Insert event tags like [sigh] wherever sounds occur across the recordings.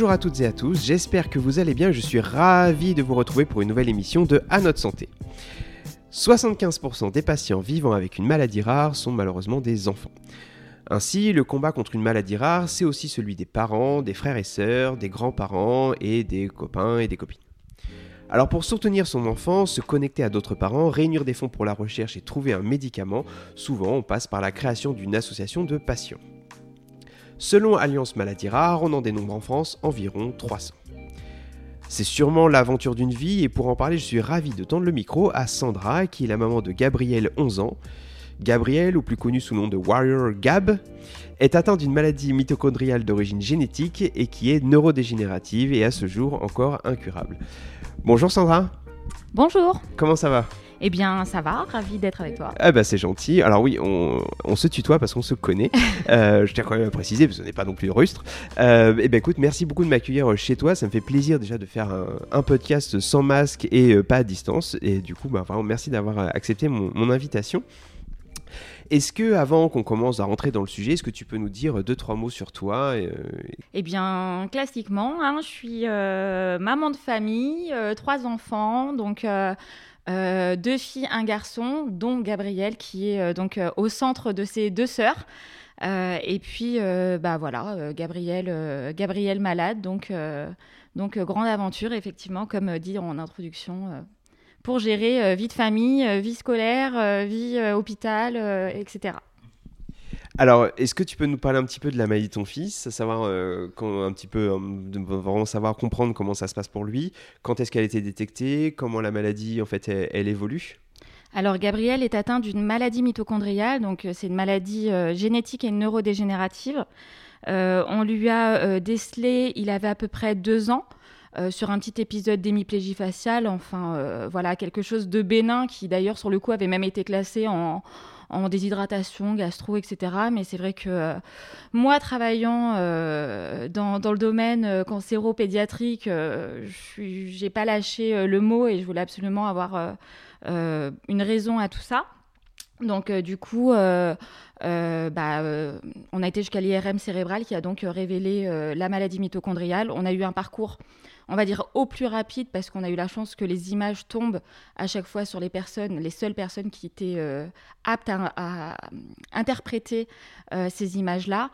Bonjour à toutes et à tous, j'espère que vous allez bien, je suis ravi de vous retrouver pour une nouvelle émission de À notre santé. 75% des patients vivant avec une maladie rare sont malheureusement des enfants. Ainsi, le combat contre une maladie rare, c'est aussi celui des parents, des frères et sœurs, des grands-parents et des copains et des copines. Alors pour soutenir son enfant, se connecter à d'autres parents, réunir des fonds pour la recherche et trouver un médicament, souvent on passe par la création d'une association de patients. Selon Alliance Maladies Rares, on en dénombre en France environ 300. C'est sûrement l'aventure d'une vie et pour en parler, je suis ravi de tendre le micro à Sandra, qui est la maman de Gabriel, 11 ans. Gabriel, ou plus connu sous le nom de Warrior Gab, est atteint d'une maladie mitochondriale d'origine génétique et qui est neurodégénérative et à ce jour encore incurable. Bonjour Sandra. Bonjour. Comment ça va? Eh bien, ça va, ravi d'être avec toi. Ah bah c'est gentil. Alors oui, on, se tutoie parce qu'on se connaît. [laughs] euh, je tiens quand même à préciser, parce qu'on n'est pas non plus rustre. Euh, eh ben écoute, merci beaucoup de m'accueillir chez toi. Ça me fait plaisir déjà de faire un, podcast sans masque et euh, pas à distance. Et du coup, bah, vraiment, merci d'avoir accepté mon, invitation. Est-ce que, avant qu'on commence à rentrer dans le sujet, est-ce que tu peux nous dire deux, trois mots sur toi euh, Eh bien, classiquement, hein, je suis euh, maman de famille, trois enfants, donc euh, deux filles, un garçon, dont Gabriel qui est euh, donc euh, au centre de ses deux sœurs. et puis, bah voilà, Gabriel, Gabriel malade, donc, donc grande aventure, effectivement, comme dit en introduction, pour gérer vie de famille, vie scolaire, vie hôpital, etc. Alors, est-ce que tu peux nous parler un petit peu de la maladie de ton fils, savoir euh, un petit peu, euh, vraiment savoir comprendre comment ça se passe pour lui, quand est-ce qu'elle a été détectée, comment la maladie en fait elle, évolue? Alors Gabriel est atteint d'une maladie mitochondriale, donc euh, c'est une maladie génétique et neurodégénérative. on lui a décelé, il avait à peu près deux ans. sur un petit épisode d'hémiplégie faciale, enfin voilà, quelque chose de bénin qui d'ailleurs sur le coup avait même été classé en, en déshydratation, gastro, etc. Mais c'est vrai que euh, moi, travaillant euh, dans, le domaine euh, cancéro-pédiatrique, je n'ai pas lâché le mot et je voulais absolument avoir une raison à tout ça. Donc du coup, bah, on a été jusqu'à l'IRM cérébral qui a donc révélé la maladie mitochondriale. On a eu un parcours on va dire au plus rapide parce qu'on a eu la chance que les images tombent à chaque fois sur les personnes, les seules personnes qui étaient euh, aptes à, interpréter euh, ces images-là.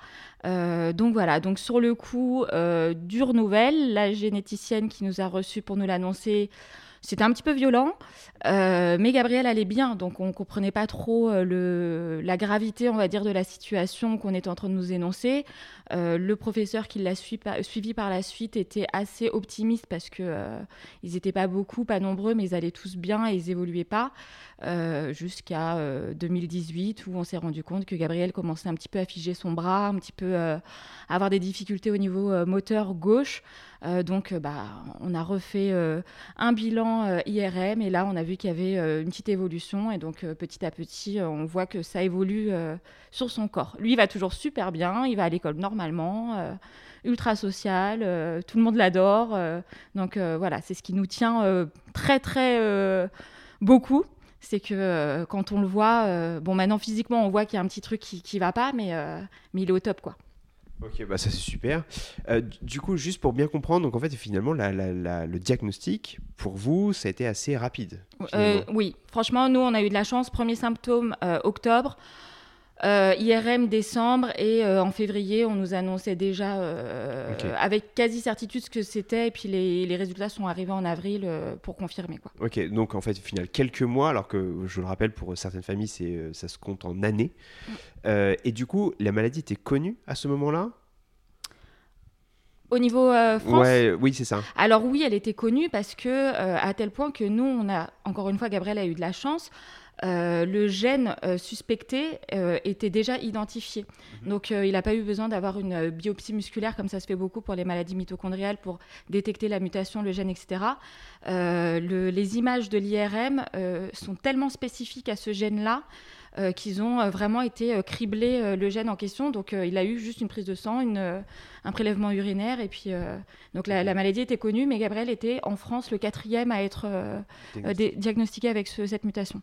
Euh, donc voilà, donc sur le coup, dure nouvelle, la généticienne qui nous a reçus pour nous l'annoncer c'était un petit peu violent, euh, mais Gabriel allait bien, donc on comprenait pas trop euh, la gravité, on va dire, de la situation qu'on était en train de nous énoncer. Euh, le professeur qui l'a suivi par la suite était assez optimiste parce que ils n'étaient pas beaucoup, pas nombreux, mais ils allaient tous bien et ils évoluaient pas jusqu'à 2018 où on s'est rendu compte que Gabriel commençait un petit peu à figer son bras, un petit peu à avoir des difficultés au niveau moteur gauche. Euh, donc, euh, bah, on a refait euh, un bilan IRM et là, on a vu qu'il y avait une petite évolution. Et donc, petit à petit, on voit que ça évolue sur son corps. Lui, il va toujours super bien. Il va à l'école normalement, ultra social. tout le monde l'adore. donc, voilà, c'est ce qui nous tient très, très beaucoup c'est que quand on le voit, bon maintenant physiquement on voit qu'il y a un petit truc qui, qui va pas, mais, mais il est au top quoi. Ok, bah ça c'est super. Euh, du coup, juste pour bien comprendre, donc en fait finalement le diagnostic pour vous, ça a été assez rapide. Euh, oui, franchement, nous on a eu de la chance. Premier symptôme euh, octobre. Euh, IRM décembre et euh, en février, on nous annonçait déjà euh, avec quasi certitude ce que c'était et puis les, résultats sont arrivés en avril pour confirmer. Quoi. Ok, donc en fait, au final, quelques mois, alors que je le rappelle, pour certaines familles, ça se compte en années. Et du coup, la maladie était connue à ce moment-là? Au niveau France ouais, Oui, c'est ça. Alors oui, elle était connue parce que, à tel point que nous, on a, encore une fois, Gabriel a eu de la chance. Euh, le gène euh, suspecté euh, était déjà identifié. Mhm. Donc il n'a pas eu besoin d'avoir une biopsie musculaire comme ça se fait beaucoup pour les maladies mitochondriales pour détecter la mutation, le gène, etc. les images de l'IRM sont tellement spécifiques à ce gène-là qu'ils ont vraiment été criblés le gène en question. Donc il a eu juste une prise de sang, un prélèvement urinaire et puis donc la, maladie était connue, mais Gabriel était en France le quatrième à être diagnostiqué, avec cette mutation.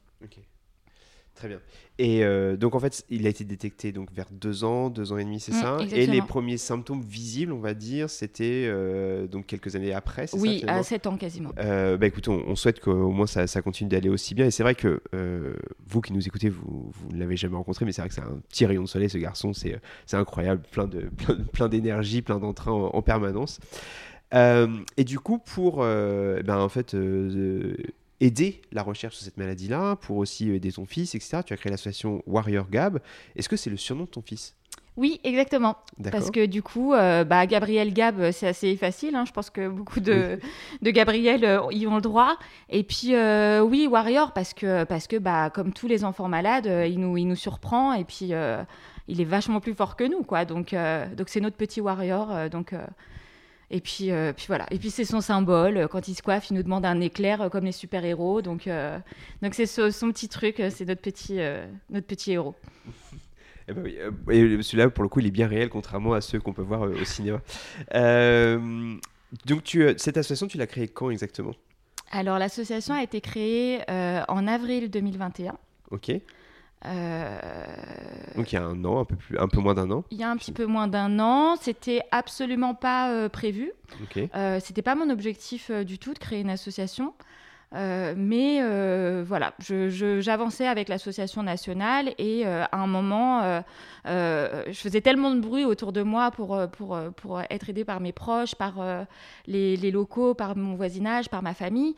Très bien. Et euh, donc en fait, il a été détecté donc vers deux ans, deux ans et demi, c'est Mm, ça? Et exactement. les premiers symptômes visibles, on va dire, c'était euh, donc quelques années après, ça Oui, à 7 ans quasiment. Euh, bah écoute, on, on souhaite qu'au moins ça, ça continue d'aller aussi bien. Et c'est vrai que euh, vous qui nous écoutez, vous, vous ne l'avez jamais rencontré, mais c'est vrai que c'est un petit rayon de soleil, ce garçon. C'est, c'est incroyable, plein, de, [laughs] plein, d'énergie, plein d'entrain en, en permanence. Et du coup, pour euh, ben, en fait, aider la recherche sur cette maladie-là, pour aussi aider ton fils, etc., tu as créé l'association Warrior Gab. Est-ce que c'est le surnom de ton fils? Oui, exactement. Parce que du coup, euh, bah, Gabriel Gab, euh, c'est assez facile. hein. Je pense que beaucoup de, de Gabriel euh, y ont le droit. Et puis, euh, oui, Warrior, parce que, parce que bah, comme tous les enfants malades, il, nous, il nous surprend. Et puis, il est vachement plus fort que nous. Quoi. Donc, donc c'est notre petit Warrior. donc, et puis, euh, puis voilà. Et puis, c'est son symbole. Quand il se coiffe, il nous demande un éclair euh, comme les super-héros. Donc, euh, donc c'est ce- son petit truc. C'est notre petit, euh, notre petit héros. [laughs] Eh ben oui, et celui-là, pour le coup, il est bien réel, contrairement à ceux qu'on peut voir au cinéma. Euh, donc, tu, cette association, tu l'as créée quand exactement? Alors, l'association a été créée euh, en avril 2021. Ok. Euh, Donc, il y a un an, un peu, plus, un peu moins d'un an. il y a un petit peu moins d'un an, c'était absolument pas euh, prévu. Ok. Euh, c'était pas mon objectif du tout de créer une association. Euh, mais euh, voilà, j'avançais avec l'association nationale et euh, à un moment, je faisais tellement de bruit autour de moi pour, pour, pour être aidée par mes proches, par les, les locaux, par mon voisinage, par ma famille,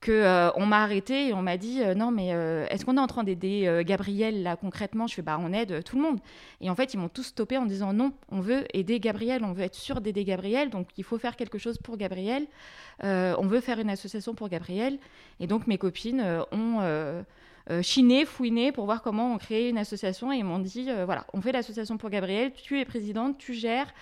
que euh, on m'a arrêté et on m'a dit euh, non mais euh, est-ce qu'on est en train d'aider euh, Gabriel là concrètement? Je fais bah on aide tout le monde. Et en fait ils m'ont tous stoppé en disant non, on veut aider Gabriel, on veut être sûr d'aider Gabriel, donc il faut faire quelque chose pour Gabriel. On veut faire une association pour Gabriel. Et donc mes copines ont chiné, fouiné pour voir comment on crée une association et m'ont dit voilà, on fait l'association pour Gabriel, tu es présidente, tu gères,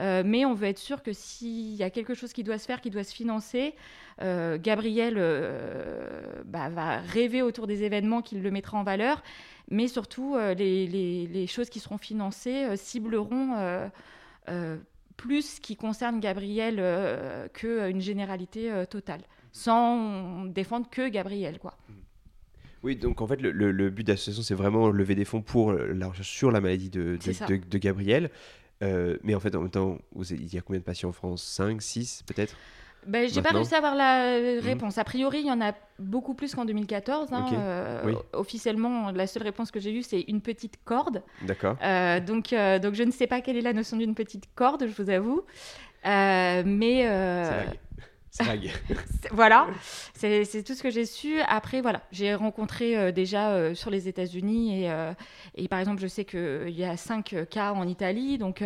euh, mais on veut être sûr que s'il y a quelque chose qui doit se faire, qui doit se financer, euh, Gabriel euh, bah, va rêver autour des événements qu'il le mettra en valeur, mais surtout les, les- les choses qui seront financées cibleront plus ce qui concerne Gabriel euh, qu'une généralité euh, totale, sans défendre que Gabriel. Quoi. Oui, donc en fait, le, le- le but de l'association, c'est vraiment lever des fonds pour la recherche sur la maladie de, de, C'est ça. de- de Gabriel. Euh, mais en fait, en même temps, il y a combien de patients en France? 5, 6 peut-être? Ben, j'ai pas réussi à avoir la réponse. A priori, il y en a beaucoup plus qu'en 2014. hein. Euh, Oui. Officiellement, la seule réponse que j'ai eue, c'est une petite corde. D'accord. Euh, donc, euh, donc, je ne sais pas quelle est la notion d'une petite corde, je vous avoue. Euh, mais [laughs] voilà, c'est tout ce que j'ai su. Après, voilà, j'ai rencontré euh, déjà euh, sur les États-Unis et, euh, et par exemple, je sais qu'il y a cinq cas en Italie, donc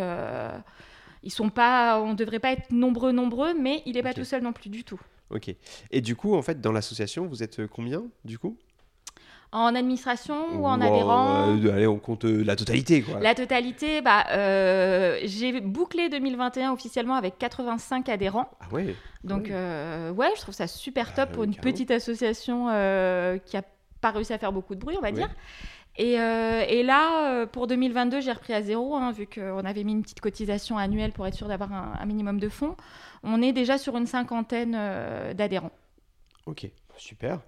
ils sont pas, on ne devrait pas être nombreux, nombreux, mais il n'est pas tout seul non plus du tout. ok. Et du coup, en fait, dans l'association, vous êtes combien, du coup? En administration ou en Ou adhérent euh, Allez, on compte euh, la totalité, quoi. La totalité, bah, euh, j'ai bouclé 2021 officiellement avec 85 adhérents. Ah ouais Donc, Ouais. ouais, je trouve ça super Ah, top pour une carrément. petite association qui a pas réussi à faire beaucoup de bruit, on va Ouais. dire. Et, et là, pour 2022, j'ai repris à zéro, hein, vu qu'on avait mis une petite cotisation annuelle pour être sûr d'avoir un, un minimum de fonds. On est déjà sur une cinquantaine d'adhérents. Ok, super.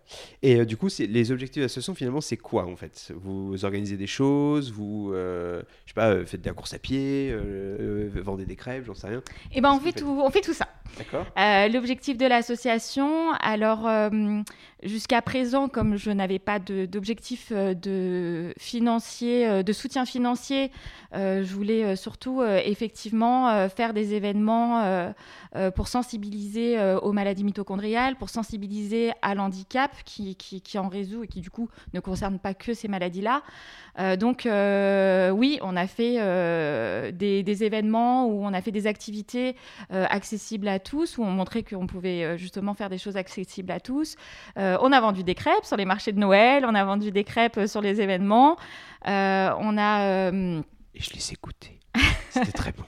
Et euh, du coup, les objectifs de l'association, finalement, c'est quoi en fait? Vous organisez des choses, vous, euh, je sais pas, euh, faites de la course à pied, vendez des crêpes, j'en sais rien. Et ben, on fait tout, on fait tout ça. D'accord L'objectif de l'association, alors jusqu'à présent, comme je n'avais pas d'objectif euh, de financier, euh, de soutien financier, euh, je voulais surtout effectivement faire des événements pour sensibiliser aux maladies mitochondriales, pour sensibiliser à l'handicap qui, qui, en résout et qui du coup ne concerne pas que ces maladies-là. Donc oui, on a fait des, événements où on a fait des activités accessibles à tous, où on montrait qu'on pouvait justement faire des choses accessibles à tous. On a vendu des crêpes sur les marchés de Noël, on a vendu des crêpes euh, sur les événements. Euh, on a euh, Et je les ai goûtés. [laughs] C'était très bon.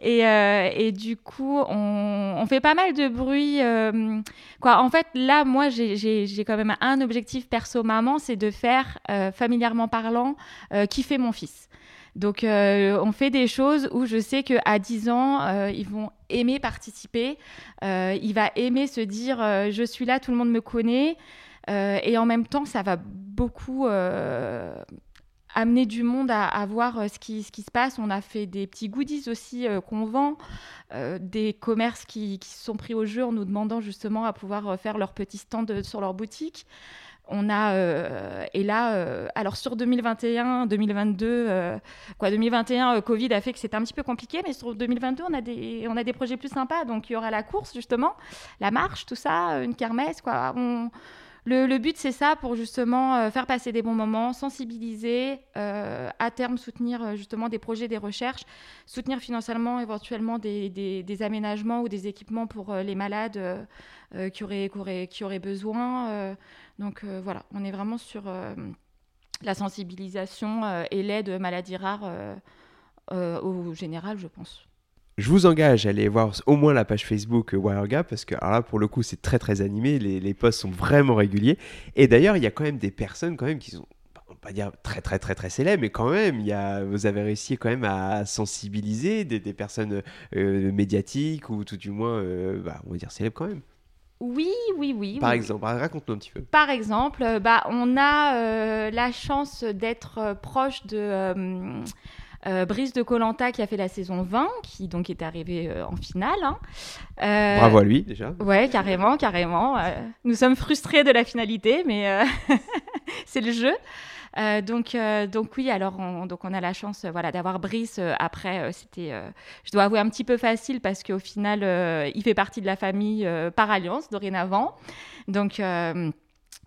et, euh, et du coup, on, on fait pas mal de bruit. euh, quoi. En fait, là, moi, j'ai- quand même un objectif perso maman, c'est de faire, euh, familièrement parlant, euh, kiffer mon fils. Donc, euh, on fait des choses où je sais qu'à 10 ans, euh, ils vont aimer participer. Euh, il va aimer se dire euh, Je suis là, tout le monde me connaît. et en même temps, ça va beaucoup amener du monde à, voir ce qui, se passe. On a fait des petits goodies aussi qu'on vend, des commerces qui, qui, se sont pris au jeu en nous demandant justement à pouvoir faire leur petit stand sur leur boutique. On a euh, et là euh, alors sur 2021 2022 euh, quoi 2021 Covid a fait que c'était un petit peu compliqué mais sur 2022 on a des on a des projets plus sympas. Donc il y aura la course justement la marche tout ça une kermesse quoi le, but, c'est ça, pour justement faire passer des bons moments, sensibiliser, à terme soutenir justement des projets, des recherches, soutenir financièrement éventuellement des, aménagements ou des équipements pour les malades qui, auraient, qui, auraient, besoin. Donc euh, voilà, on est vraiment sur euh, la sensibilisation euh, et l'aide maladies rares au général, je pense. Je vous engage à aller voir au moins la page Facebook WireGap parce que là pour le coup c'est très très animé, les, les posts sont vraiment réguliers et d'ailleurs il y a quand même des personnes quand même qui sont on va pas dire très très très très célèbres, mais quand même, il y a, vous avez réussi quand même à sensibiliser des, personnes médiatiques ou tout du moins, bah, on va dire célèbres quand même. Oui, oui, oui. Par exemple, raconte-nous un petit peu. Par exemple, euh, bah, on a euh, la chance d'être euh, proche de Brice de Colanta qui a fait la saison 20, qui donc est arrivé en finale. Hein. Bravo à lui déjà. Ouais, carrément, carrément. nous sommes frustrés de la finalité, mais [laughs] c'est le jeu. Euh, donc, euh, donc oui, alors on, donc on a la chance euh, voilà, d'avoir Brice. après, c'était, je dois avouer, un petit peu facile parce qu'au final, il fait partie de la famille par alliance dorénavant. Donc,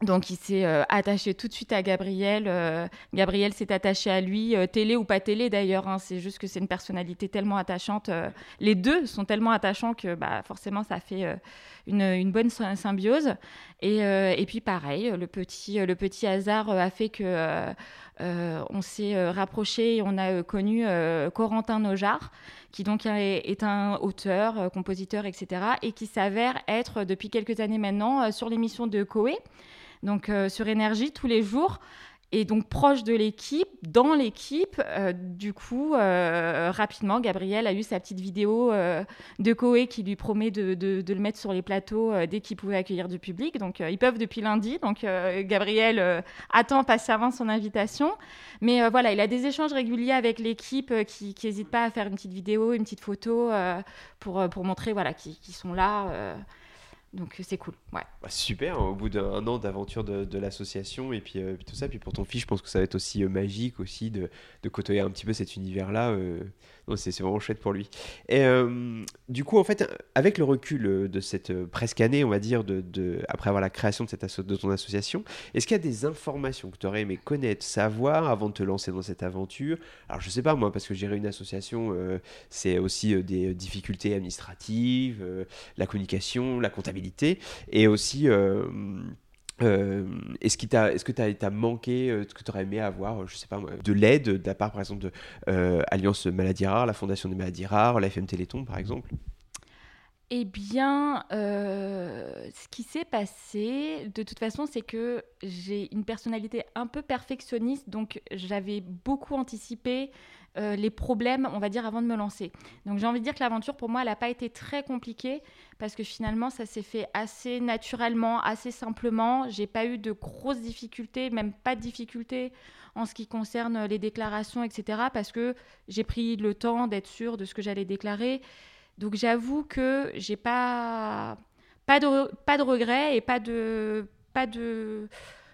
donc il s'est attaché tout de suite à Gabriel. Gabriel s'est attaché à lui, télé ou pas télé d'ailleurs. Hein. c'est juste que c'est une personnalité tellement attachante. les deux sont tellement attachants que bah, forcément ça fait une, bonne symbiose. Et, euh, et, puis pareil, le petit, le petit hasard a fait que euh, on s'est rapproché et on a connu Corentin Nojar, qui donc est, un auteur, compositeur, etc., et qui s'avère être depuis quelques années maintenant sur l'émission de Koé, donc sur Énergie tous les jours et donc proche de l'équipe, dans l'équipe. Euh, du coup, euh, rapidement, Gabriel a eu sa petite vidéo euh, de Koé qui lui promet de, le mettre sur les plateaux dès qu'il pouvait accueillir du public. Donc, ils peuvent depuis lundi. Donc, Gabriel attend patiemment son invitation. Mais voilà, il a des échanges réguliers avec l'équipe qui n'hésite pas à faire une petite vidéo, une petite photo pour, pour montrer voilà, qu'ils sont là. Donc c'est cool. Ouais. Bah, super, au bout d'un an d'aventure de, l'association et puis, tout ça, puis pour ton fils, je pense que ça va être aussi magique aussi de, de, côtoyer un petit peu cet univers-là c'est vraiment chouette pour lui. Et euh, du coup, en fait, avec le recul euh, de cette euh, presque année, on va dire, de, après avoir la création de, cette de ton association, est-ce qu'il y a des informations que tu aurais aimé connaître, savoir avant de te lancer dans cette aventure? Alors, je sais pas moi, parce que gérer une association, c'est aussi des difficultés administratives, la communication, la comptabilité, et aussi euh, est-ce, est-ce que tu as, manqué, euh, ce que tu aurais aimé avoir, je sais pas de l'aide de la part par exemple de euh, Alliance Maladies Rares, la Fondation des Maladies Rares, la FM Téléthon par exemple? Eh bien, ce qui s'est passé, de toute façon, c'est que j'ai une personnalité un peu perfectionniste, donc j'avais beaucoup anticipé euh, les problèmes, on va dire, avant de me lancer. Donc j'ai envie de dire que l'aventure, pour moi, elle n'a pas été très compliquée parce que finalement, ça s'est fait assez naturellement, assez simplement. J'ai pas eu de grosses difficultés, même pas de difficultés en ce qui concerne les déclarations, etc. Parce que j'ai pris le temps d'être sûre de ce que j'allais déclarer. Donc j'avoue que j'ai pas pas de pas de regrets et pas de pas de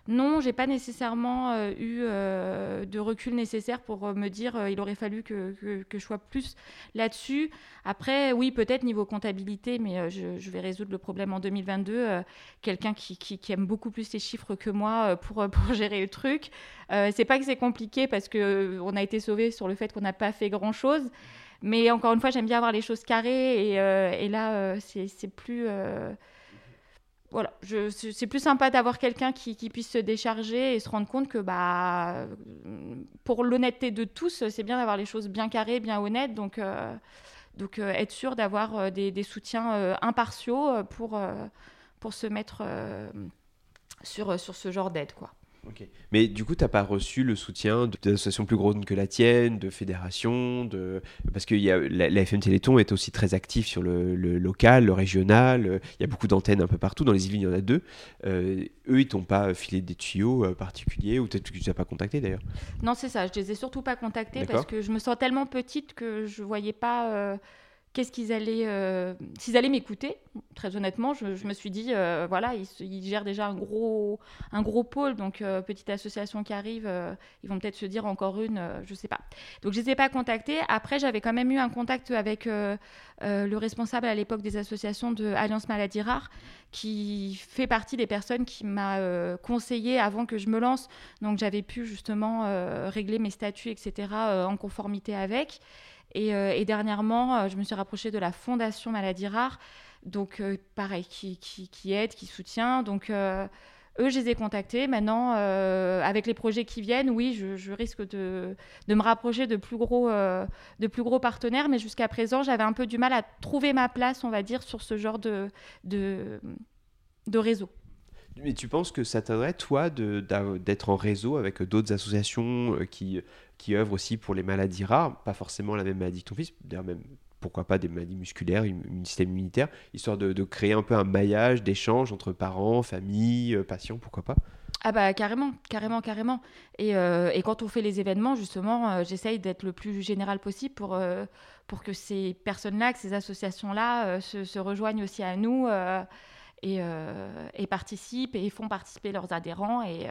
non, j'ai pas nécessairement euh, eu euh, de recul nécessaire pour euh, me dire il aurait fallu que, je sois plus là-dessus. Après, oui, peut-être niveau comptabilité, mais je, vais résoudre le problème en 2022. Quelqu'un qui, aime beaucoup plus les chiffres que moi pour, [laughs] pour gérer le truc. c'est pas que c'est compliqué parce qu'on a été sauvé sur le fait qu'on n'a pas fait grand-chose. Mais encore une fois, j'aime bien avoir les choses carrées et, et là, c'est plus voilà, c'est plus sympa d'avoir quelqu'un qui, puisse se décharger et se rendre compte que bah, pour l'honnêteté de tous, c'est bien d'avoir les choses bien carrées, bien honnêtes. Donc, euh, donc euh, être sûr d'avoir euh, des, soutiens impartiaux pour, pour se mettre sur, sur ce genre d'aide. quoi. Mais du coup, tu n'as pas reçu le soutien d'associations plus grosses que la tienne, de fédérations, de... parce que y a, la, FM Téléthon est aussi très active sur le, local, le régional. Il y a beaucoup d'antennes un peu partout. Dans les Yvelines, il y en a deux. Euh, eux, ils t'ont pas filé des tuyaux euh, particuliers ou peut-être que tu les as pas contactés d'ailleurs Non, c'est ça. Je les ai surtout pas contactés parce que je me sens tellement petite que je voyais pas. Euh, qu'est-ce qu'ils allaient, euh, s'ils allaient m'écouter, très honnêtement, je, me suis dit, euh, voilà, ils, gèrent déjà un gros, un gros pôle, donc euh, petite association qui arrive, ils vont peut-être se dire encore une, je ne sais pas. Donc je ne les ai pas contactés. Après, j'avais quand même eu un contact avec le responsable à l'époque des associations de Alliance Maladie Rare, qui fait partie des personnes qui m'a conseillé avant que je me lance. Donc j'avais pu justement régler mes statuts, etc., en conformité avec. Euh, et, dernièrement, euh, je me suis rapprochée de la Fondation Maladie Rare, donc euh, pareil, qui, qui, aide, qui soutient. Donc eux, je les ai contactés. Maintenant, avec les projets qui viennent, oui, je, risque de, me rapprocher de plus gros, de plus gros partenaires. Mais jusqu'à présent, j'avais un peu du mal à trouver ma place, on va dire, sur ce genre de réseau. Mais tu penses que ça t'aiderait, toi, d'être en réseau avec d'autres associations qui qui œuvre aussi pour les maladies rares, pas forcément la même maladie que ton fils, d'ailleurs même pourquoi pas des maladies musculaires, un système immunitaire, histoire de, créer un peu un maillage d'échange entre parents, familles, euh, patients, pourquoi pas? Ah bah carrément, carrément, carrément. Et, euh, et quand on fait les événements, justement, euh, j'essaye d'être le plus général possible pour, pour que ces personnes-là, que ces associations-là se, rejoignent aussi à nous et, et, participent et font participer leurs adhérents. Et,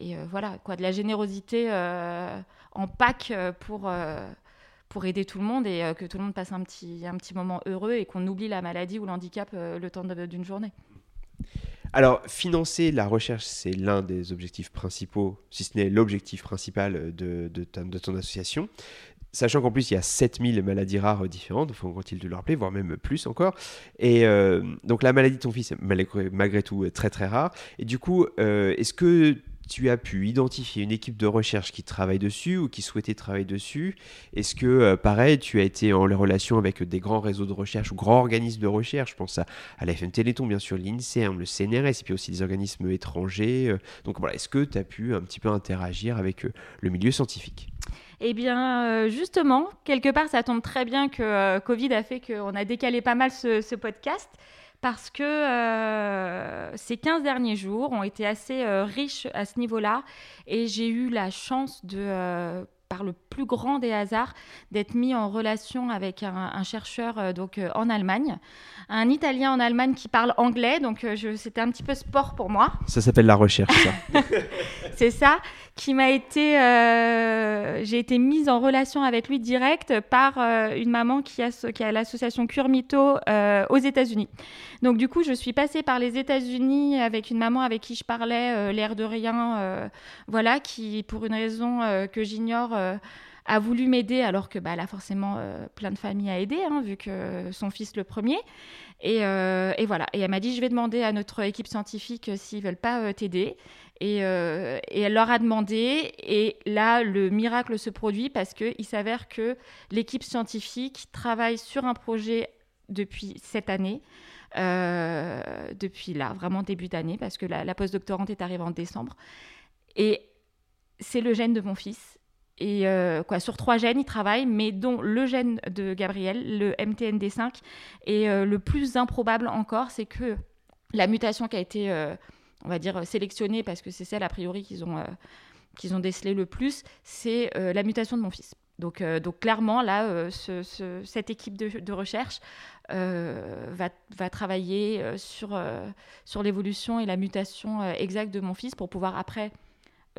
et euh, voilà, quoi, de la générosité euh, en pack euh, pour, pour aider tout le monde et que tout le monde passe un petit, un petit moment heureux et qu'on oublie la maladie ou l'handicap le temps d'une journée. Alors, financer la recherche, c'est l'un des objectifs principaux, si ce n'est l'objectif principal de, de, ton association. Sachant qu'en plus, il y a 7000 maladies rares différentes, il faut il de le rappeler, voire même plus encore. Et donc, la maladie de ton fils est malgré, tout très très rare. Et du coup, est-ce que tu as pu identifier une équipe de recherche qui travaille dessus ou qui souhaitait travailler dessus? Est-ce que, euh, pareil, tu as été en relation avec des grands réseaux de recherche ou grands organismes de recherche? Je pense à, à la FM Téléthon, bien sûr, l'INSERM, le CNRS, et puis aussi des organismes étrangers. Euh. Donc voilà, est-ce que tu as pu un petit peu interagir avec euh, le milieu scientifique? Eh bien, justement, quelque part, ça tombe très bien que Covid a fait qu'on a décalé pas mal ce podcast parce que euh, ces 15 derniers jours ont été assez euh, riches à ce niveau-là. Et j'ai eu la chance de euh, par le plus grand des hasards, d'être mis en relation avec un, chercheur euh, donc euh, en Allemagne, un Italien en Allemagne qui parle anglais, donc euh, c'était un petit peu sport pour moi. Ça s'appelle la recherche, ça. [laughs] C'est ça, qui m'a été, j'ai été mise en relation avec lui direct par une maman qui a, qui a l'association Curmito aux États-Unis. Donc du coup, je suis passée par les États-Unis avec une maman avec qui je parlais l'air de rien, voilà, qui pour une raison que j'ignore euh, a voulu m'aider alors que bah, a forcément euh, plein de familles à aider, hein, vu que son fils le premier. Euh, et, voilà. Et elle m'a dit, je vais demander à notre équipe scientifique s'ils veulent pas t'aider. Et, et, elle leur a demandé. Et là, le miracle se produit parce qu'il s'avère que l'équipe scientifique travaille sur un projet depuis cette année. depuis là, vraiment début d'année, parce que la postdoctorante est arrivée en décembre. Et c'est le gène de mon fils. Et euh, sur trois gènes, il travaille, mais dont le gène de Gabriel, le MTND5, est euh, le plus improbable encore, c'est que la mutation qui a été, euh, on va dire, sélectionnée, parce que c'est celle a priori qu'ils ont, qu'ils ont décelé le plus, c'est la mutation de mon fils. Donc, donc clairement, là, cette équipe de, de recherche va, va, travailler sur, sur l'évolution et la mutation exacte de mon fils pour pouvoir après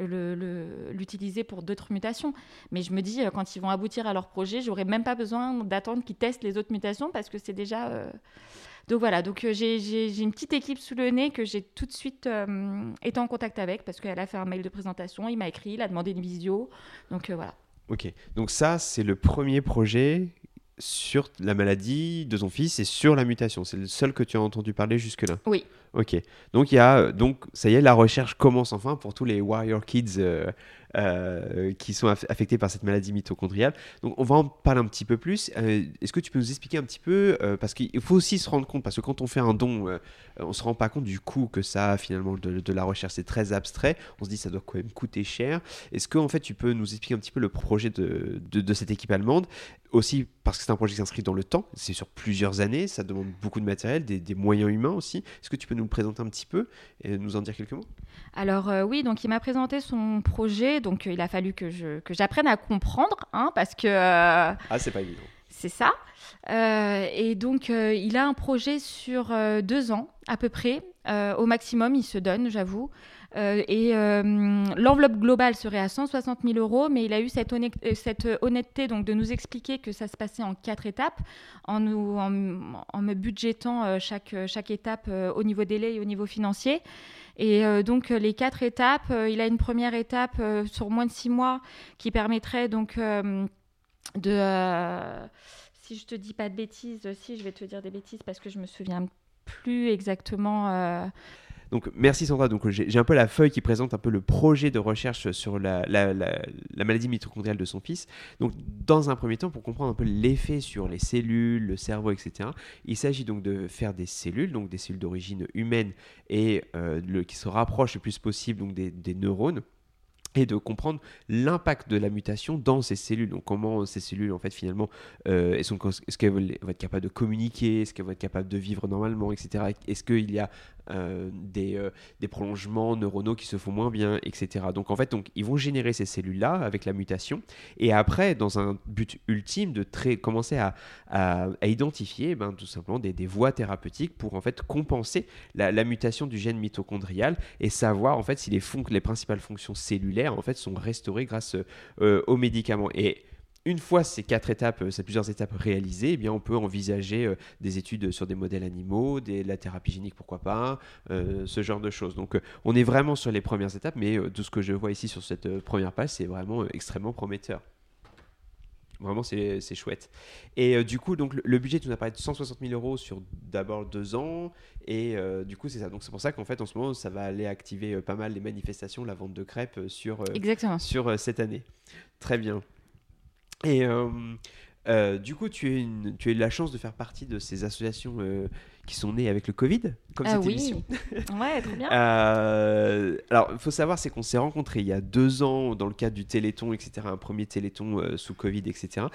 l'utiliser pour d'autres mutations. Mais je me dis, euh, quand ils vont aboutir à leur projet, j'aurais même pas besoin d'attendre qu'ils testent les autres mutations parce que c'est déjà. Euh, donc voilà, donc euh, j'ai une petite équipe sous le nez que j'ai tout de suite été en contact avec parce qu'elle a fait un mail de présentation, il m'a écrit, il a demandé une visio. Donc voilà. Ok, donc ça c'est le premier projet sur la maladie de ton fils et sur la mutation. C'est le seul que tu as entendu parler jusque-là. Oui. Ok. Donc il y a donc ça y est, la recherche commence enfin pour tous les Warrior Kids euh, qui sont affectés par cette maladie mitochondriale. Donc on va en parler un petit peu plus. Est-ce que tu peux nous expliquer un petit peu, parce qu'il faut aussi se rendre compte, parce que quand on fait un don, on se rend pas compte du coût que ça a finalement de, la recherche. C'est très abstrait. On se dit ça doit quand même coûter cher. Est-ce que en fait tu peux nous expliquer un petit peu le projet de, de cette équipe allemande? Aussi parce que c'est un projet qui s'inscrit dans le temps, c'est sur plusieurs années, ça demande beaucoup de matériel, des, moyens humains aussi. Est-ce que tu peux nous le présenter un petit peu et nous en dire quelques mots? Alors euh, oui, donc il m'a présenté son projet, donc euh, il a fallu que, je, que j'apprenne à comprendre, hein, parce que... Euh, ah, c'est pas évident. C'est ça. et donc il a un projet sur deux ans à peu près, au maximum, il se donne, j'avoue. Euh, et euh, l'enveloppe globale serait à 160 000 euros, mais il a eu cette, euh, cette, honnêteté donc, de nous expliquer que ça se passait en quatre étapes, en, nous, en, me budgétant chaque, chaque étape au niveau délai et au niveau financier. Et donc les quatre étapes, il a une première étape sur moins de six mois qui permettrait donc de... si je te dis pas de bêtises, si je vais te dire des bêtises parce que je me souviens plus exactement. Donc merci Sandra. Donc j'ai un peu la feuille qui présente un peu le projet de recherche sur la, maladie mitochondriale de son fils. Donc dans un premier temps, pour comprendre un peu l'effet sur les cellules, le cerveau, etc. Il s'agit donc de faire des cellules, donc des cellules d'origine humaine et euh, qui se rapprochent le plus possible donc des, des neurones et de comprendre l'impact de la mutation dans ces cellules. Donc comment ces cellules, en fait, finalement, euh, est-ce qu'elles vont être capables de communiquer, est-ce qu'elles vont être capables de vivre normalement, etc. Est-ce qu'il y a euh, des, euh, des, prolongements neuronaux qui se font moins bien, etc. Donc en fait, donc, ils vont générer ces cellules-là avec la mutation, et après, dans un but ultime, de très, commencer à, à, identifier ben, tout simplement des, des, voies thérapeutiques pour en fait compenser la, mutation du gène mitochondrial et savoir en fait si les, les principales fonctions cellulaires en fait sont restaurées grâce euh, aux médicaments. Et une fois ces quatre étapes, euh, ces plusieurs étapes réalisées, eh bien, on peut envisager euh, des études sur des modèles animaux, des, la thérapie génique, pourquoi pas, euh, ce genre de choses. Donc, on est vraiment sur les premières étapes, mais de ce que je vois ici sur cette première page, c'est vraiment extrêmement prometteur. Vraiment, c'est chouette. Et du coup, donc, le, budget, tu nous as parlé de 160 000 euros sur d'abord deux ans. Et du coup, c'est ça. Donc, c'est pour ça qu'en fait, en ce moment, ça va aller activer pas mal les manifestations, la vente de crêpes sur, sur cette année. Très bien. Et euh, euh, du coup, tu, es une, tu as eu la chance de faire partie de ces associations euh, qui sont nées avec le Covid, comme ah cette oui. émission. [laughs] ouais, très bien. alors, il faut savoir, c'est qu'on s'est rencontrés il y a deux ans dans le cadre du Téléthon, etc., un premier Téléthon sous Covid, etc.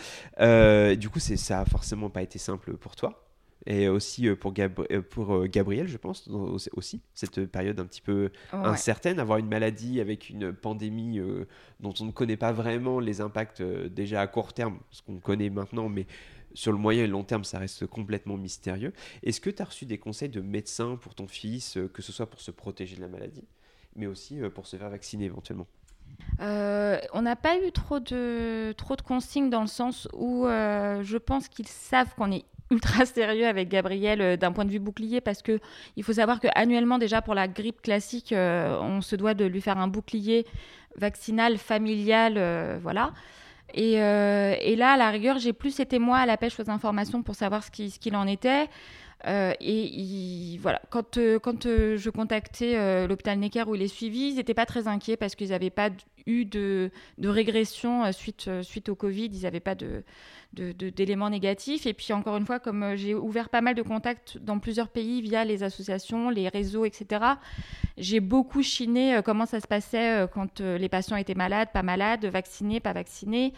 du coup, ça a forcément pas été simple pour toi et aussi euh, pour, euh, pour euh, Gabriel, je pense, aussi, cette période un petit peu incertaine, avoir une maladie avec une pandémie dont on ne connaît pas vraiment les impacts déjà à court terme, ce qu'on connaît maintenant, mais sur le moyen et long terme, ça reste complètement mystérieux. Est-ce que tu as reçu des conseils de médecins pour ton fils, que ce soit pour se protéger de la maladie, mais aussi pour se faire vacciner éventuellement? On n'a pas eu trop de, trop de consignes dans le sens où je pense qu'ils savent qu'on est ultra [laughs] sérieux avec Gabriel euh, d'un point de vue bouclier parce que il faut savoir que annuellement déjà pour la grippe classique, euh, on se doit de lui faire un bouclier vaccinal familial, euh, voilà. Et, là, à la rigueur, j'ai plus été moi à la pêche aux informations pour savoir ce qu'il en était. Et voilà, quand, quand je contactais l'hôpital Necker où il est suivi, ils n'étaient pas très inquiets parce qu'ils n'avaient pas eu de, de régression suite, suite au Covid. Ils n'avaient pas de, d'éléments négatifs. Et puis encore une fois, comme euh, j'ai ouvert pas mal de contacts dans plusieurs pays via les associations, les réseaux, etc., j'ai beaucoup chiné euh, comment ça se passait euh, quand les patients étaient malades, pas malades, vaccinés, pas vaccinés.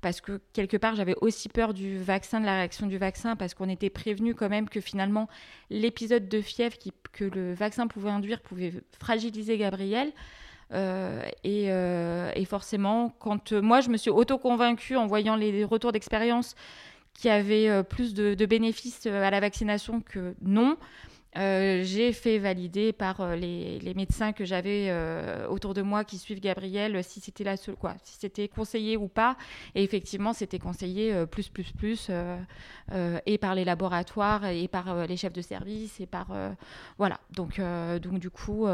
Parce que quelque part, j'avais aussi peur du vaccin, de la réaction du vaccin, parce qu'on était prévenu quand même que finalement, l'épisode de fièvre que le vaccin pouvait induire pouvait fragiliser Gabriel. Euh, euh, et, forcément, quand euh, moi, je me suis auto-convaincue en voyant les retours d'expérience qui avaient plus de, bénéfices à la vaccination que non, j'ai fait valider par les, médecins que j'avais autour de moi qui suivent Gabriel si c'était la seule, quoi, si c'était conseillé ou pas. Et effectivement, c'était conseillé plus, plus, plus, et par les laboratoires, et par les chefs de service, et par voilà. Donc, donc du coup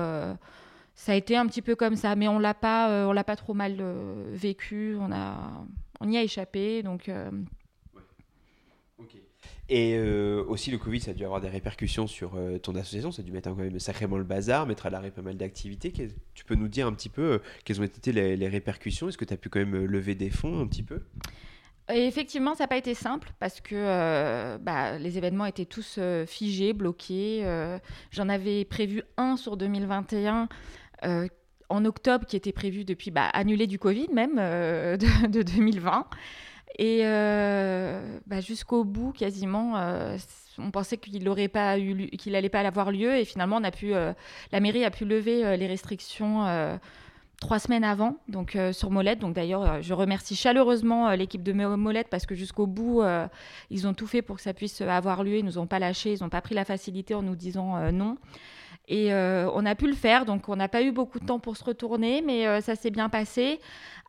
ça a été un petit peu comme ça, mais on l'a pas, euh, on l'a pas trop mal euh, vécu. On a, on y a échappé, donc. Et euh, aussi, le Covid, ça a dû avoir des répercussions sur euh, ton association. Ça a dû mettre quand même sacrément le bazar, mettre à l'arrêt pas mal d'activités. Tu peux nous dire un petit peu euh, quelles ont été les, répercussions? Est-ce que tu as pu quand même lever des fonds un petit peu? Effectivement, ça n'a pas été simple parce que bah, les événements étaient tous figés, bloqués. J'en avais prévu un sur 2021 en octobre qui était prévu depuis bah, annulé du Covid même [laughs] de, 2020. Et euh, bah, jusqu'au bout, quasiment, euh, on pensait qu'il n'aurait pas eu, qu'il n'allait pas avoir lieu. Et finalement, on a pu, euh, la mairie a pu lever les restrictions trois semaines avant, donc sur Molette. Donc d'ailleurs, je remercie chaleureusement l'équipe de Molette parce que jusqu'au bout, ils ont tout fait pour que ça puisse avoir lieu. Ils nous ont pas lâché, ils n'ont pas pris la facilité en nous disant non. Et on a pu le faire, donc on n'a pas eu beaucoup de temps pour se retourner, mais ça s'est bien passé.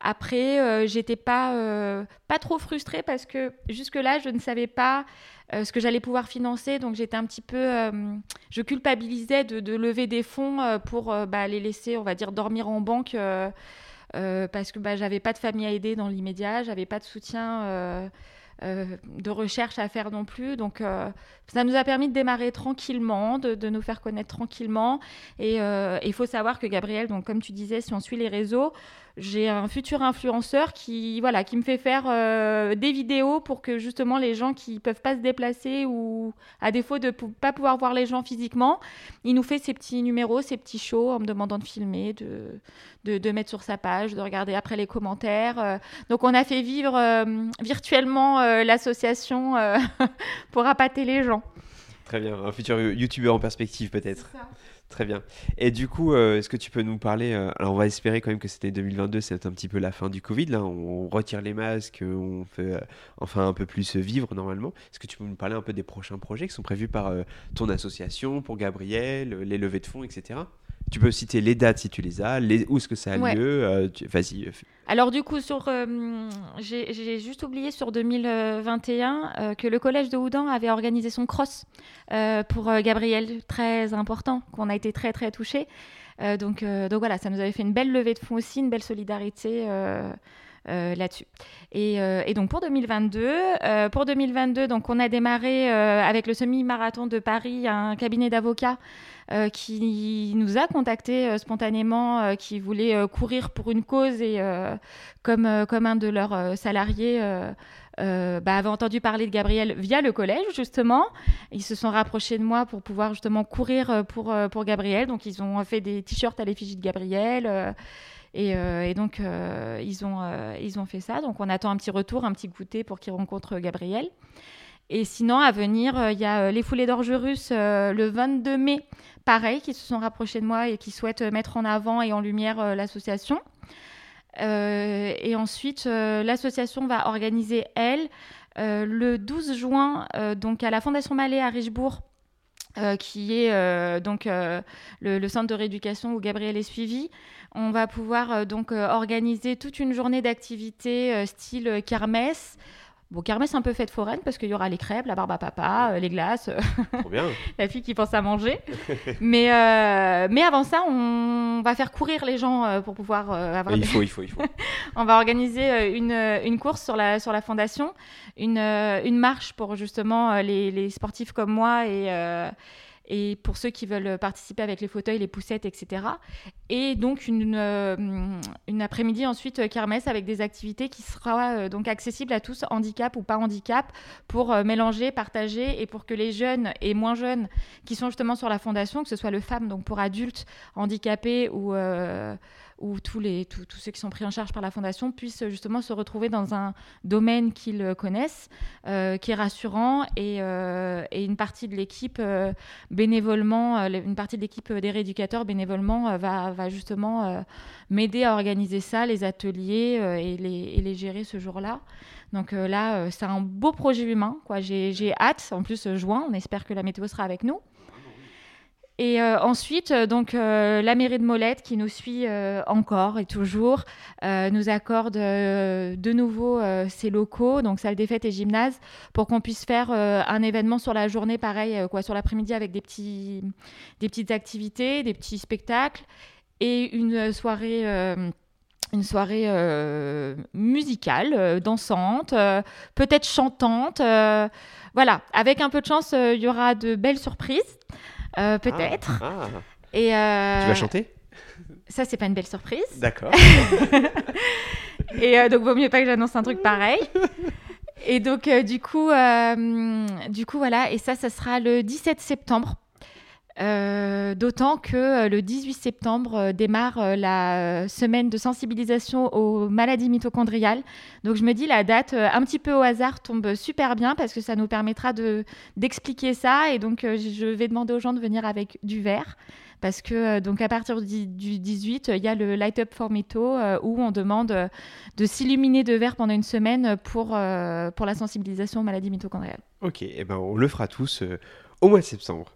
Après, euh, j'étais pas, euh, pas trop frustrée parce que jusque-là, je ne savais pas euh, ce que j'allais pouvoir financer. Donc, j'étais un petit peu. je culpabilisais de, lever des fonds pour bah, les laisser, on va dire, dormir en banque parce que bah, j'avais pas de famille à aider dans l'immédiat, j'avais pas de soutien. De recherche à faire non plus. Donc, ça nous a permis de démarrer tranquillement, de, de nous faire connaître tranquillement. Et il faut savoir que Gabriel, donc, comme tu disais, si on suit les réseaux, j'ai un futur influenceur qui, voilà, qui me fait faire euh, des vidéos pour que justement les gens qui peuvent pas se déplacer ou à défaut de ne pas pouvoir voir les gens physiquement, il nous fait ses petits numéros, ses petits shows en me demandant de filmer, de, de, mettre sur sa page, de regarder après les commentaires. Euh. donc on a fait vivre euh, virtuellement l'association [laughs] pour appâter les gens. Très bien, un futur youtubeur en perspective peut-être. Très bien. Et du coup, euh, est-ce que tu peux nous parler euh, Alors, on va espérer quand même que c'était 2022, c'est un petit peu la fin du Covid. Là, on, retire les masques, on fait euh, enfin un peu plus vivre normalement. Est-ce que tu peux nous parler un peu des prochains projets qui sont prévus par ton association, pour Gabriel, les levées de fonds, etc. Tu peux citer les dates si tu les as, les, où est-ce que ça a lieu. Vas-y. Alors du coup, sur, j'ai juste oublié sur 2021 que le collège de Houdan avait organisé son cross pour Gabriel, très important, qu'on a été très très touchés. donc, donc voilà, ça nous avait fait une belle levée de fonds aussi, une belle solidarité. Là-dessus. Et, et, donc pour 2022, pour 2022, donc on a démarré avec le semi-marathon de Paris, un cabinet d'avocats euh, qui nous a contacté euh, spontanément, euh, qui voulait courir pour une cause et comme, comme un de leurs salariés bah, avait entendu parler de Gabriel via le collège, justement. Ils se sont rapprochés de moi pour pouvoir justement courir pour, pour Gabriel. Donc, ils ont fait des t-shirts à l'effigie de Gabriel. Et, et, donc, ils, ont, ils ont fait ça. Donc, on attend un petit retour, un petit goûter pour qu'ils rencontrent Gabriel. Et sinon, à venir, il y a les foulées d'Orgerus le 22 mai pareil, qui se sont rapprochés de moi et qui souhaitent mettre en avant et en lumière euh, l'association. Euh, et ensuite, euh, l'association va organiser, elle, le 12 juin, donc à la Fondation Malais à Richebourg, qui est donc le, centre de rééducation où Gabriel est suivi. On va pouvoir donc organiser toute une journée d'activités style kermesse, Bon, kermesse un peu fête foraine parce qu'il y aura les crêpes, la barbe à papa, euh, les glaces, bien. [laughs] la fille qui pense à manger. mais, euh, mais avant ça, on va faire courir les gens euh, pour pouvoir avoir. Il faut, il faut, il faut. [laughs] on va organiser une, une, course sur la, sur la fondation, une, une marche pour justement les, les sportifs comme moi et et pour ceux qui veulent participer avec les fauteuils, les poussettes, etc. Et donc une, euh, après-midi ensuite euh, kermesse avec des activités qui sera euh, donc accessibles à tous, handicap ou pas handicap, pour mélanger, partager et pour que les jeunes et moins jeunes qui sont justement sur la fondation, que ce soit le FAM, donc pour adultes handicapés ou où tous, les, tous, ceux qui sont pris en charge par la Fondation puissent justement se retrouver dans un domaine qu'ils connaissent, euh, qui est rassurant, et, euh, et une partie de l'équipe euh, bénévolement, une partie de l'équipe des rééducateurs bénévolement va, va justement m'aider à organiser ça, les ateliers et les, et, les, gérer ce jour-là. Donc là, c'est un beau projet humain. J'ai hâte, en plus juin, on espère que la météo sera avec nous. Et euh, ensuite, euh, donc euh, la mairie de Molette qui nous suit encore et toujours nous accorde de nouveau ses locaux, donc salle des fêtes et gymnase, pour qu'on puisse faire un événement sur la journée, pareil, quoi, sur l'après-midi avec des petits, des petites activités, des petits spectacles et une soirée une soirée musicale, dansante, peut-être chantante. voilà, avec un peu de chance, il y aura de belles surprises, peut-être. Ah, ah. Et Tu vas chanter? Ça, c'est pas une belle surprise. D'accord. [laughs] Et donc, vaut mieux pas que j'annonce un truc pareil. Et donc, du coup, du coup, voilà. Et ça, ça sera le 17 septembre. Euh, d'autant que euh, le 18 septembre euh, démarre la semaine de sensibilisation aux maladies mitochondriales. Donc je me dis la date un petit peu au hasard tombe super bien parce que ça nous permettra de d'expliquer ça et donc je vais demander aux gens de venir avec du verre parce que donc à partir du 18 il y a le Light Up for Mito où on demande de s'illuminer de verre pendant une semaine pour pour la sensibilisation aux maladies mitochondriales. Ok, et eh ben on le fera tous au mois de septembre.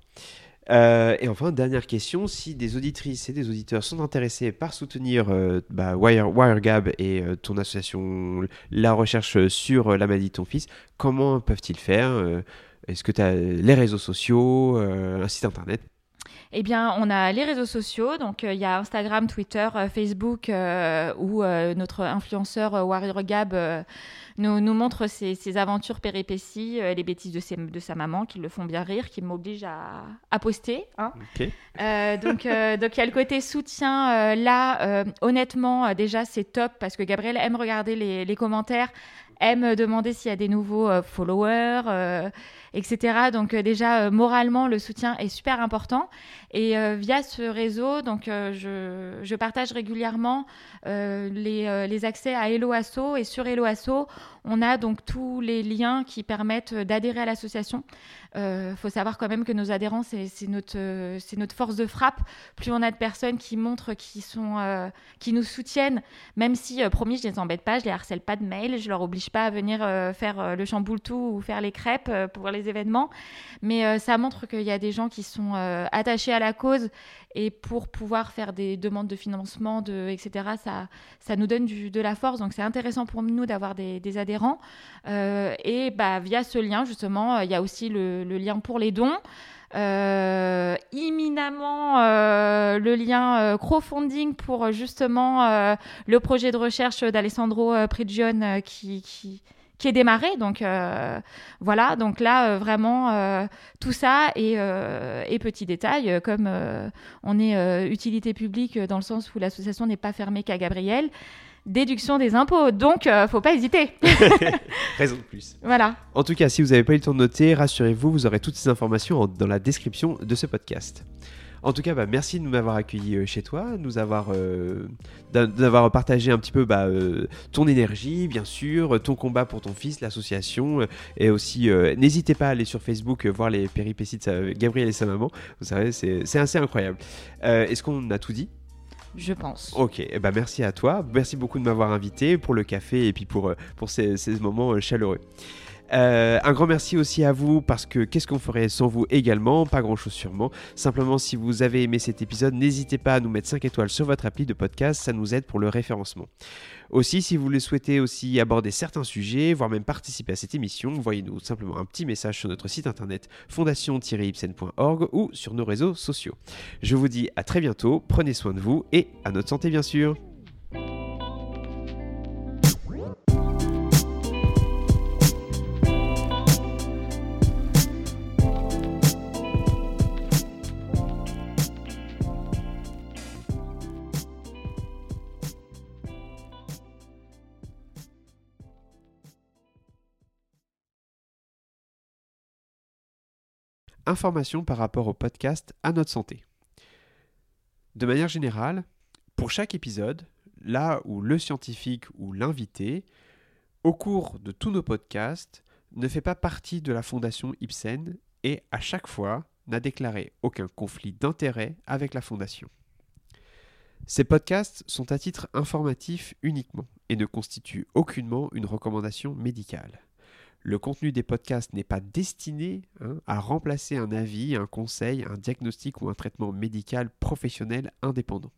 Euh, et enfin, dernière question, si des auditrices et des auditeurs sont intéressés par soutenir euh, bah, WireGab et euh, ton association, la recherche sur la maladie de ton fils, comment peuvent-ils faire Est-ce que tu as les réseaux sociaux, un site internet? Eh bien, on a les réseaux sociaux, donc il y a Instagram, Twitter, Facebook, où notre influenceur Warrior Gab nous, nous montre ses, aventures péripéties, euh, les bêtises de, de, sa maman qui le font bien rire, qui m'obligent à, à, poster. Hein. Euh, donc, euh, donc il y a le côté soutien là. honnêtement, déjà c'est top parce que Gabriel aime regarder les, les commentaires, aime demander s'il y a des nouveaux followers etc. Donc euh, déjà, euh, moralement, le soutien est super important. Et euh, via ce réseau, donc, je, partage régulièrement les, les, accès à Hello Asso. Et sur Hello Asso, on a donc tous les liens qui permettent d'adhérer à l'association. Il faut savoir quand même que nos adhérents, c'est notre, notre force de frappe. Plus on a de personnes qui montrent, qui, sont, qui nous soutiennent, même si, promis, je ne les embête pas, je les harcèle pas de mail, je leur oblige pas à venir faire le chamboule tout ou faire les crêpes pour les événements. Mais ça montre qu'il y a des gens qui sont attachés à la cause et pour pouvoir faire des demandes de financement, de, etc., ça, ça nous donne de la force. Donc c'est intéressant pour nous d'avoir des, adhérents. Euh, et bah, via ce lien, justement, il y a aussi le, lien pour les dons. Euh, imminemment euh, le lien euh, crowdfunding pour justement le projet de recherche d'Alessandro Prigione qui, qui, qui est démarré. Donc euh, voilà, donc là euh, vraiment euh, tout ça et, et petit détail, comme on est utilité publique dans le sens où l'association n'est pas fermée qu'à Gabriel. Déduction des impôts, donc faut pas hésiter. [laughs] [laughs] Raison de plus. Voilà. En tout cas, si vous n'avez pas eu le temps de noter, rassurez-vous, vous aurez toutes ces informations dans la description de ce podcast. En tout cas, bah, merci de m'avoir accueilli euh, chez toi, nous avoir, euh, d'avoir partagé un petit peu bah, euh, ton énergie, bien sûr, ton combat pour ton fils, l'association, et aussi n'hésitez pas à aller sur Facebook voir les péripéties de Gabriel et sa maman. Vous savez, c'est assez incroyable. Est-ce qu'on a tout dit? Je pense. Ok, eh ben merci à toi. Merci beaucoup de m'avoir invité pour le café et puis pour, pour ces, ces moments chaleureux. Euh, un grand merci aussi à vous parce que qu'est-ce qu'on ferait sans vous également? Pas grand-chose sûrement. Simplement, si vous avez aimé cet épisode, n'hésitez pas à nous mettre 5 étoiles sur votre appli de podcast, ça nous aide pour le référencement. Aussi, si vous le souhaitez aussi aborder certains sujets, voire même participer à cette émission, voyez-nous simplement un petit message sur notre site internet fondation-ipsen.org ou sur nos réseaux sociaux. Je vous dis à très bientôt, prenez soin de vous et à notre santé bien sûr. Informations par rapport au podcast à notre santé. De manière générale, pour chaque épisode, là où le scientifique ou l'invité, au cours de tous nos podcasts, ne fait pas partie de la fondation Ibsen et à chaque fois n'a déclaré aucun conflit d'intérêt avec la fondation. Ces podcasts sont à titre informatif uniquement et ne constituent aucunement une recommandation médicale. Le contenu des podcasts n'est pas destiné hein, à remplacer un avis, un conseil, un diagnostic ou un traitement médical professionnel indépendant.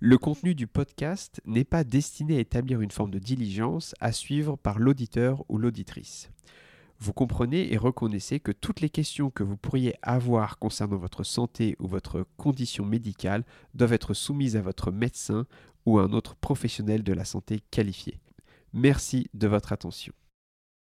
Le contenu du podcast n'est pas destiné à établir une forme de diligence à suivre par l'auditeur ou l'auditrice. Vous comprenez et reconnaissez que toutes les questions que vous pourriez avoir concernant votre santé ou votre condition médicale doivent être soumises à votre médecin ou à un autre professionnel de la santé qualifié. Merci de votre attention.